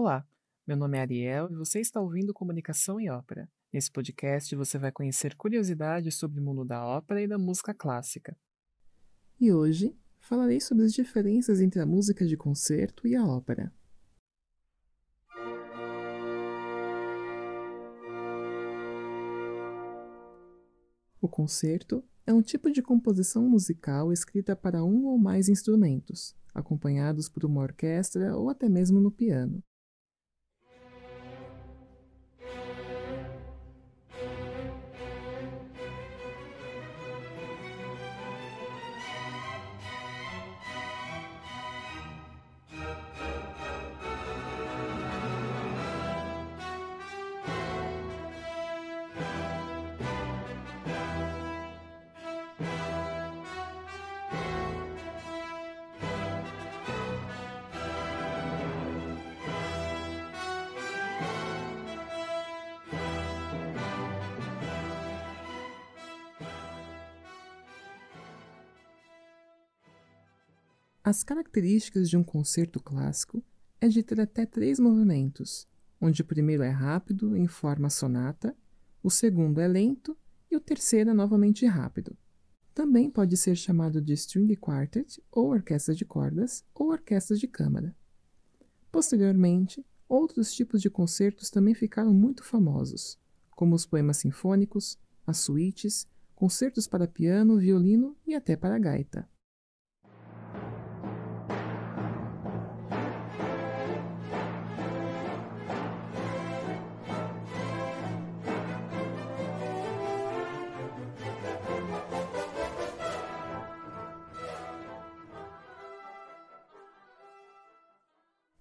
Olá, meu nome é Ariel e você está ouvindo Comunicação e Ópera. Nesse podcast você vai conhecer curiosidades sobre o mundo da ópera e da música clássica. E hoje falarei sobre as diferenças entre a música de concerto e a ópera. O concerto é um tipo de composição musical escrita para um ou mais instrumentos, acompanhados por uma orquestra ou até mesmo no piano. As características de um concerto clássico é de ter até três movimentos, onde o primeiro é rápido, em forma sonata, o segundo é lento e o terceiro é novamente rápido. Também pode ser chamado de string quartet, ou orquestra de cordas, ou orquestra de câmara. Posteriormente, outros tipos de concertos também ficaram muito famosos, como os poemas sinfônicos, as suítes, concertos para piano, violino e até para gaita.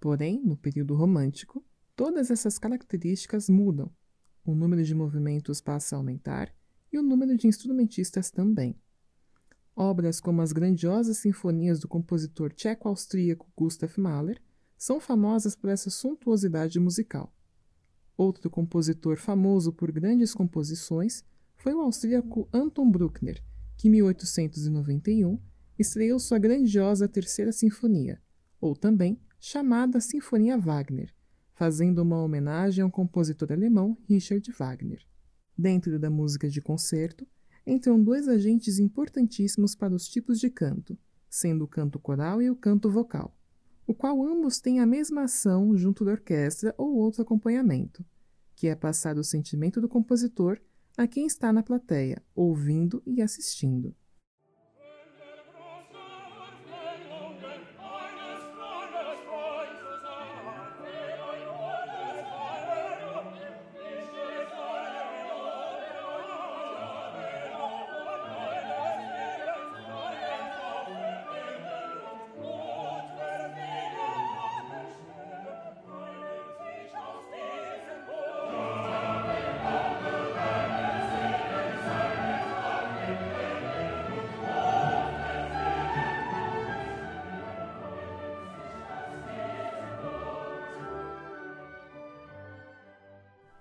Porém, no período romântico, todas essas características mudam. O número de movimentos passa a aumentar e o número de instrumentistas também. Obras como as grandiosas sinfonias do compositor tcheco-austríaco Gustav Mahler são famosas por essa suntuosidade musical. Outro compositor famoso por grandes composições foi o austríaco Anton Bruckner, que em 1891 estreou sua grandiosa Terceira Sinfonia, ou também chamada Sinfonia Wagner, fazendo uma homenagem ao compositor alemão Richard Wagner. Dentro da música de concerto, entram dois agentes importantíssimos para os tipos de canto, sendo o canto coral e o canto vocal, o qual ambos têm a mesma ação junto da orquestra ou outro acompanhamento, que é passar o sentimento do compositor a quem está na plateia, ouvindo e assistindo.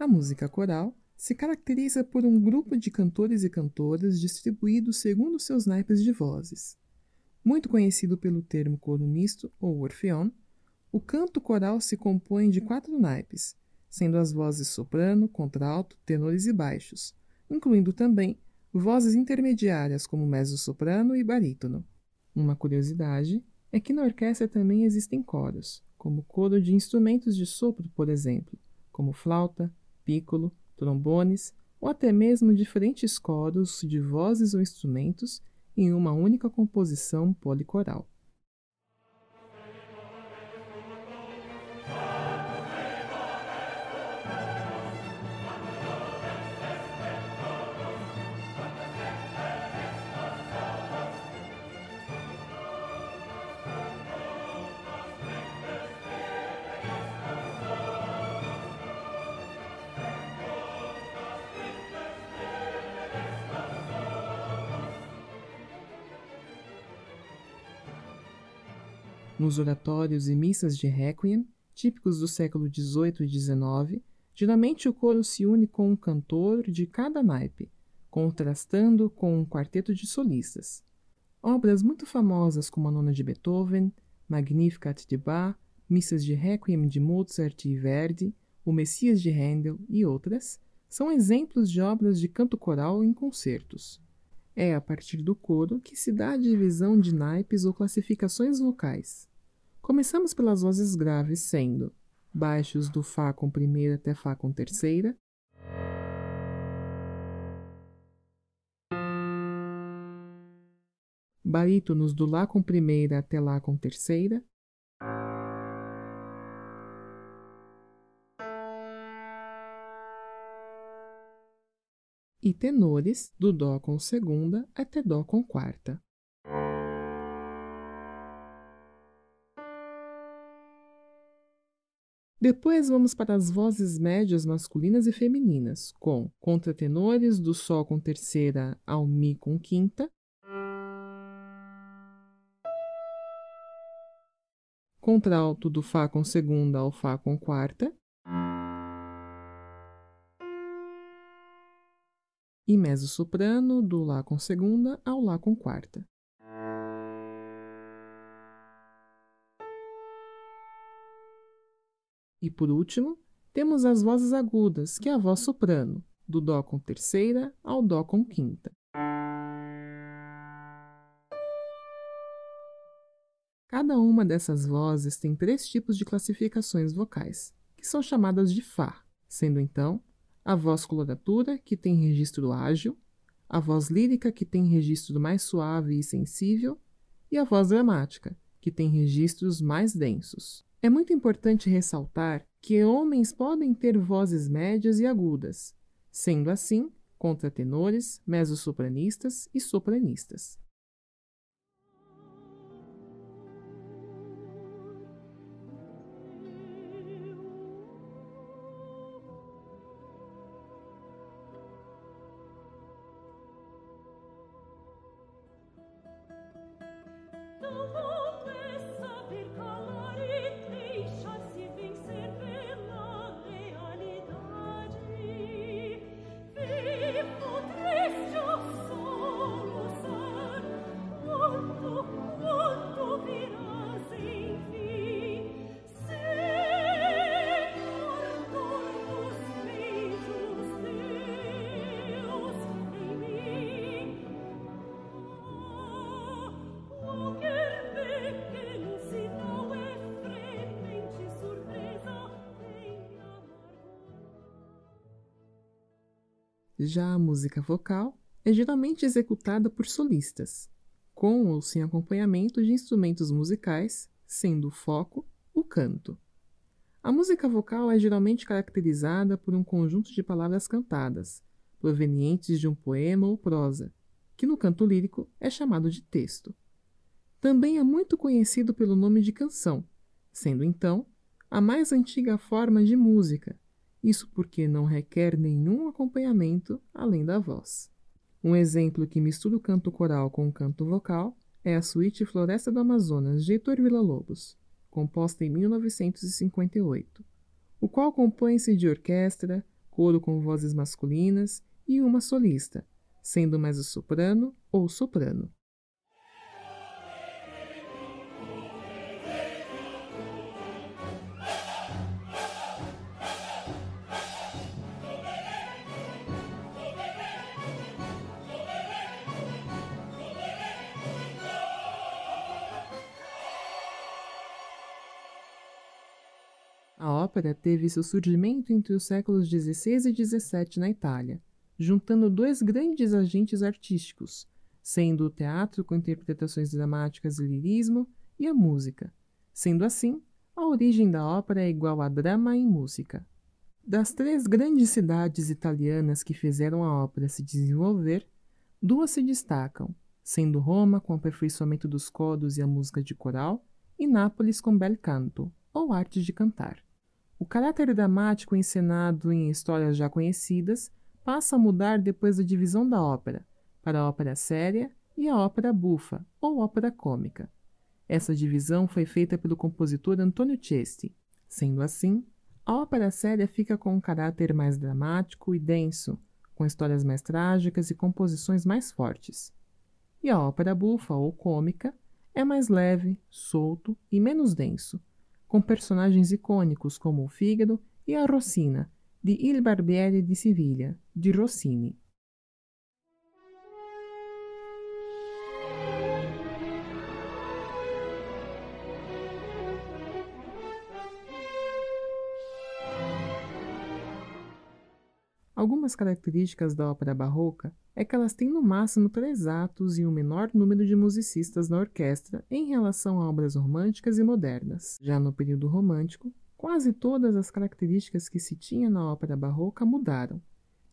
A música coral se caracteriza por um grupo de cantores e cantoras distribuídos segundo seus naipes de vozes. Muito conhecido pelo termo coro misto ou orfeão, o canto coral se compõe de quatro naipes, sendo as vozes soprano, contralto, tenores e baixos, incluindo também vozes intermediárias como mezzo-soprano e barítono. Uma curiosidade é que na orquestra também existem coros, como coro de instrumentos de sopro, por exemplo, como flauta, piccolo, trombones ou até mesmo diferentes coros de vozes ou instrumentos em uma única composição policoral. Nos oratórios e missas de requiem, típicos do século XVIII e XIX, geralmente o coro se une com um cantor de cada naipe, contrastando com um quarteto de solistas. Obras muito famosas como a Nona de Beethoven, Magnificat de Bach, missas de Requiem de Mozart e Verdi, o Messias de Handel e outras, são exemplos de obras de canto coral em concertos. É a partir do coro que se dá a divisão de naipes ou classificações vocais. Começamos pelas vozes graves, sendo baixos do Fá com primeira até Fá com terceira, barítonos do Lá com primeira até Lá com terceira, e tenores do Dó com segunda até Dó com quarta. Depois vamos para as vozes médias masculinas e femininas, com contratenores do Sol com terceira ao Mi com quinta, contralto do Fá com segunda ao Fá com quarta, e mezzo-soprano do Lá com segunda ao Lá com quarta. E por último, temos as vozes agudas, que é a voz soprano, do Dó com terceira ao Dó com quinta. Cada uma dessas vozes tem três tipos de classificações vocais, que são chamadas de Fá, sendo então a voz coloratura, que tem registro ágil, a voz lírica, que tem registro mais suave e sensível, e a voz dramática, que tem registros mais densos. É muito importante ressaltar que homens podem ter vozes médias e agudas, sendo assim contratenores, mezzosopranistas e sopranistas. Já a música vocal é geralmente executada por solistas, com ou sem acompanhamento de instrumentos musicais, sendo o foco o canto. A música vocal é geralmente caracterizada por um conjunto de palavras cantadas, provenientes de um poema ou prosa, que no canto lírico é chamado de texto. Também é muito conhecido pelo nome de canção, sendo então a mais antiga forma de música, isso porque não requer nenhum acompanhamento além da voz. Um exemplo que mistura o canto coral com o canto vocal é a suíte Floresta do Amazonas de Heitor Villa-Lobos, composta em 1958, o qual compõe-se de orquestra, coro com vozes masculinas e uma solista, sendo mais o soprano ou soprano. A ópera teve seu surgimento entre os séculos XVI e XVII na Itália, juntando dois grandes agentes artísticos, sendo o teatro com interpretações dramáticas e lirismo e a música. Sendo assim, a origem da ópera é igual a drama em música. Das três grandes cidades italianas que fizeram a ópera se desenvolver, duas se destacam, sendo Roma com o aperfeiçoamento dos codos e a música de coral, e Nápoles com bel canto, ou arte de cantar. O caráter dramático encenado em histórias já conhecidas passa a mudar depois da divisão da ópera para a ópera séria e a ópera bufa ou ópera cômica. Essa divisão foi feita pelo compositor Antonio Cesti. Sendo assim, a ópera séria fica com um caráter mais dramático e denso, com histórias mais trágicas e composições mais fortes. E a ópera bufa ou cômica é mais leve, solto e menos denso, com personagens icônicos como o Fígaro e a Rossina, de Il Barbiere di Siviglia, de Rossini. Algumas características da ópera barroca é que elas têm no máximo três atos e um menor número de musicistas na orquestra em relação a obras românticas e modernas. Já no período romântico, quase todas as características que se tinha na ópera barroca mudaram,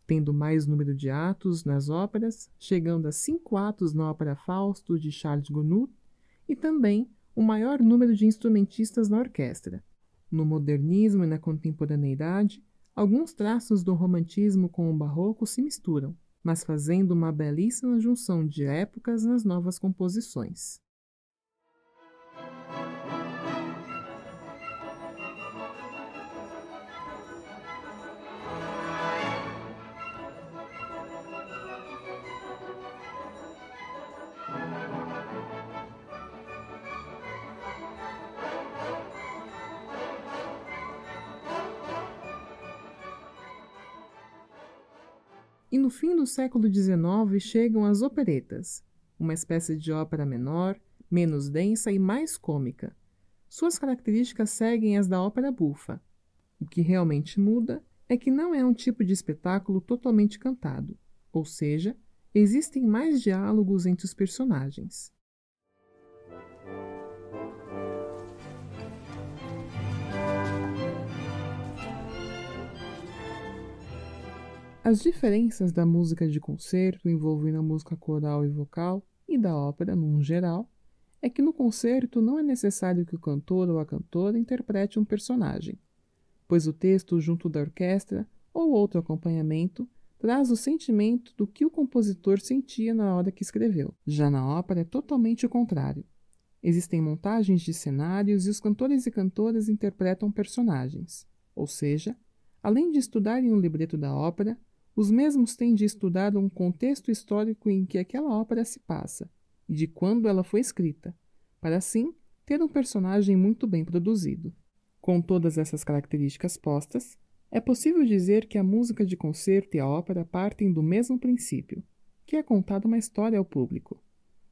tendo mais número de atos nas óperas, chegando a cinco atos na ópera Fausto de Charles Gounod, e também um maior número de instrumentistas na orquestra. No modernismo e na contemporaneidade, Alguns traços do romantismo com o barroco se misturam, mas fazendo uma belíssima junção de épocas nas novas composições. E no fim do século XIX chegam as operetas, uma espécie de ópera menor, menos densa e mais cômica. Suas características seguem as da ópera bufa. O que realmente muda é que não é um tipo de espetáculo totalmente cantado, ou seja, existem mais diálogos entre os personagens. As diferenças da música de concerto envolvendo a música coral e vocal e da ópera, num geral, é que no concerto não é necessário que o cantor ou a cantora interprete um personagem, pois o texto junto da orquestra ou outro acompanhamento traz o sentimento do que o compositor sentia na hora que escreveu. Já na ópera é totalmente o contrário. Existem montagens de cenários e os cantores e cantoras interpretam personagens, ou seja, além de estudarem o libreto da ópera, os mesmos têm de estudar um contexto histórico em que aquela ópera se passa e de quando ela foi escrita, para assim ter um personagem muito bem produzido. Com todas essas características postas, é possível dizer que a música de concerto e a ópera partem do mesmo princípio, que é contar uma história ao público.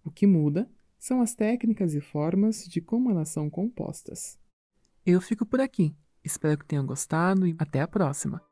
O que muda são as técnicas e formas de como elas são compostas. Eu fico por aqui. Espero que tenham gostado e até a próxima!